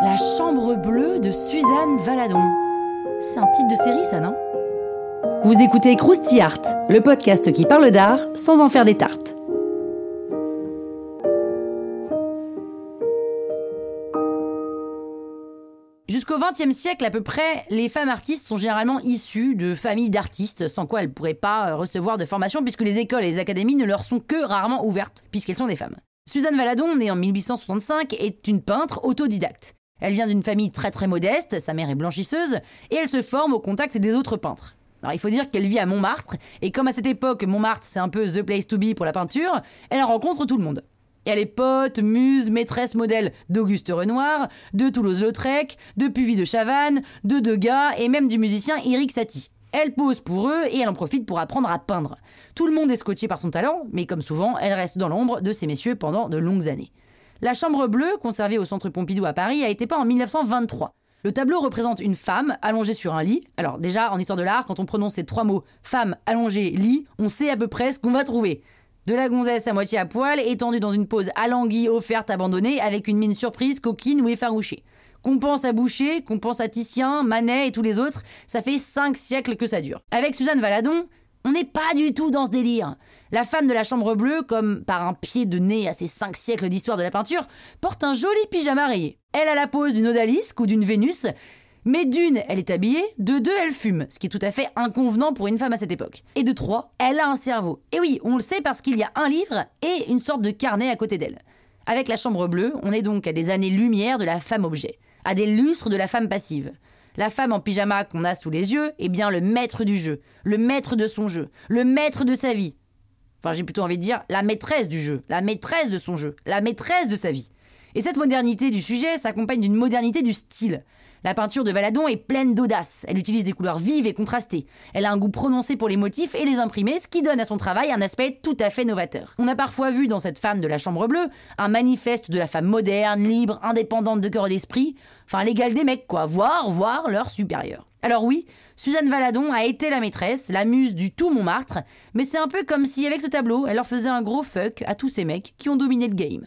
La chambre bleue de Suzanne Valadon. C'est un titre de série, ça, non? Vous écoutez Krusty Art, le podcast qui parle d'art sans en faire des tartes. Jusqu'au XXe siècle à peu près, les femmes artistes sont généralement issues de familles d'artistes, sans quoi elles ne pourraient pas recevoir de formation puisque les écoles et les académies ne leur sont que rarement ouvertes, puisqu'elles sont des femmes. Suzanne Valadon, née en 1865, est une peintre autodidacte. Elle vient d'une famille très très modeste, sa mère est blanchisseuse, et elle se forme au contact des autres peintres. Alors il faut dire qu'elle vit à Montmartre, et comme à cette époque Montmartre c'est un peu the place to be pour la peinture, elle rencontre tout le monde. Elle est pote, muse, maîtresse modèle d'Auguste Renoir, de Toulouse-Lautrec, de Puvis de Chavannes, de Degas et même du musicien Eric Satie. Elle pose pour eux et elle en profite pour apprendre à peindre. Tout le monde est scotché par son talent, mais comme souvent, elle reste dans l'ombre de ces messieurs pendant de longues années. La chambre bleue, conservée au centre Pompidou à Paris, a été peinte en 1923. Le tableau représente une femme allongée sur un lit. Alors déjà, en histoire de l'art, quand on prononce ces trois mots, femme, allongée, lit, on sait à peu près ce qu'on va trouver. De la gonzesse à moitié à poil, étendue dans une pose alanguie, offerte, abandonnée, avec une mine surprise, coquine ou effarouchée. Qu'on pense à Boucher, qu'on pense à Titien, Manet et tous les autres, ça fait cinq siècles que ça dure. Avec Suzanne Valadon, on n'est pas du tout dans ce délire. La femme de la chambre bleue, comme par un pied de nez à ces cinq siècles d'histoire de la peinture, porte un joli pyjama rayé. Elle a la pose d'une odalisque ou d'une Vénus, mais d'une, elle est habillée, de deux, elle fume, ce qui est tout à fait inconvenant pour une femme à cette époque. Et de trois, elle a un cerveau. Et oui, on le sait parce qu'il y a un livre et une sorte de carnet à côté d'elle. Avec la chambre bleue, on est donc à des années-lumière de la femme objet, à des lustres de la femme passive. La femme en pyjama qu'on a sous les yeux est bien le maître du jeu, le maître de son jeu, le maître de sa vie. Enfin, j'ai plutôt envie de dire la maîtresse du jeu, la maîtresse de son jeu, la maîtresse de sa vie. Et cette modernité du sujet s'accompagne d'une modernité du style. La peinture de Valadon est pleine d'audace. Elle utilise des couleurs vives et contrastées. Elle a un goût prononcé pour les motifs et les imprimés, ce qui donne à son travail un aspect tout à fait novateur. On a parfois vu dans cette femme de la chambre bleue un manifeste de la femme moderne, libre, indépendante de cœur et d'esprit. Enfin, l'égal des mecs, quoi. Voir, voir leur supérieur. Alors oui, Suzanne Valadon a été la maîtresse, la muse du tout Montmartre, mais c'est un peu comme si avec ce tableau, elle leur faisait un gros fuck à tous ces mecs qui ont dominé le game.